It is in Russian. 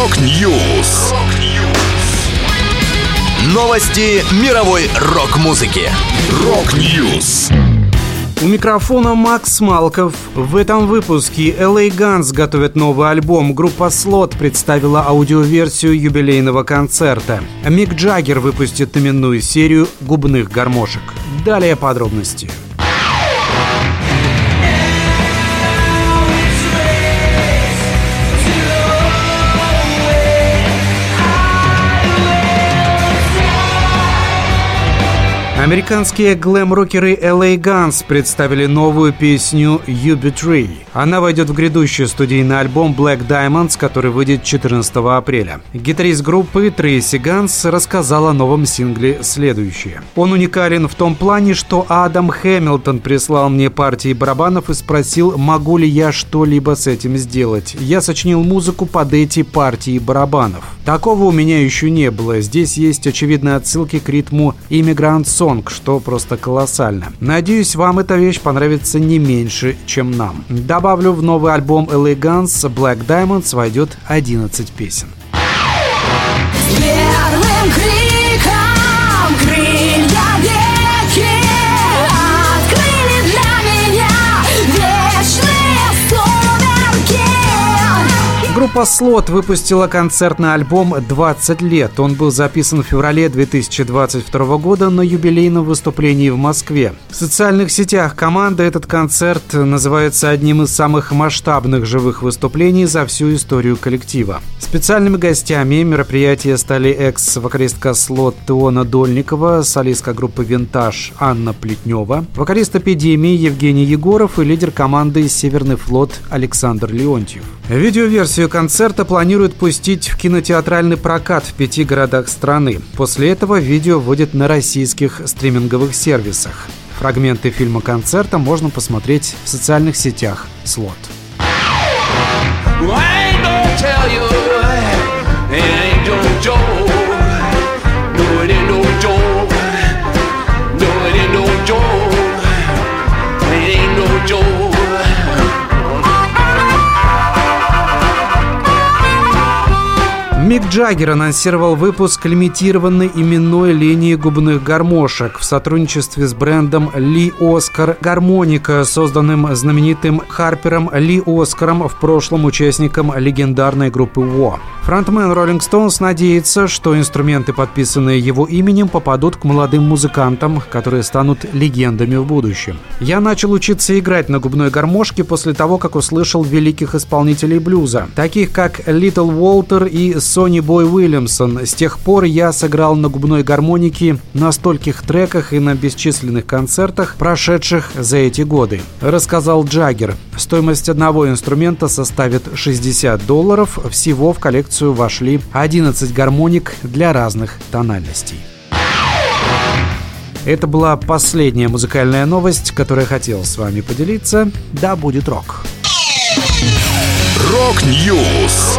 Rock News. Новости мировой рок-музыки. Rock News. У микрофона Макс Малков. В этом выпуске LA Guns готовят новый альбом. Группа Slot представила аудиоверсию юбилейного концерта. Мик Джаггер выпустит именную серию губных гармошек. Далее подробности. Американские глэм-рокеры LA Guns представили новую песню You Betray. Она войдет в грядущий студийный альбом Black Diamonds, который выйдет 14 апреля. Гитарист группы Трейси Ганс рассказал о новом сингле следующее. Он уникален в том плане, что Адам Хэмилтон прислал мне партии барабанов и спросил, могу ли я что-либо с этим сделать. Я сочинил музыку под эти партии барабанов. Такого у меня еще не было. Здесь есть очевидные отсылки к ритму Immigrant сонг, что просто колоссально. Надеюсь, вам эта вещь понравится не меньше, чем нам. Добавлю, в новый альбом LA Guns Black Diamonds войдет 11 песен. Первым Группа Слот выпустила концертный альбом «20 лет». Он был записан в феврале 2022 года на юбилейном выступлении в Москве. В социальных сетях команды этот концерт называется одним из самых масштабных живых выступлений за всю историю коллектива. Специальными гостями мероприятия стали экс-вокалистка Слот Теона Дольникова, солистка группы «Винтаж» Анна Плетнева, вокалист «Эпидемии» Евгений Егоров и лидер команды «Северный флот» Александр Леонтьев. Видеоверсию концерта планируют пустить в кинотеатральный прокат в пяти городах страны. После этого видео выйдет на российских стриминговых сервисах. Фрагменты фильма концерта можно посмотреть в социальных сетях «Слот». Мик Джаггер анонсировал выпуск лимитированной именной линии губных гармошек в сотрудничестве с брендом Lee Oskar Harmonica, созданным знаменитым харпером Ли Оскаром, в прошлом участником легендарной группы Во. Фронтмен Rolling Stones надеется, что инструменты, подписанные его именем, попадут к молодым музыкантам, которые станут легендами в будущем. Я начал учиться играть на губной гармошке после того, как услышал великих исполнителей блюза, таких как Литл Уолтер и Сони Бой Уильямсон. С тех пор я сыграл на губной гармонике на стольких треках и на бесчисленных концертах, прошедших за эти годы, рассказал Джаггер. Стоимость одного инструмента составит 60 долларов. Всего в коллекцию вошли 11 гармоник для разных тональностей. Это была последняя музыкальная новость, которую я хотел с вами поделиться. Да будет рок! Rock News!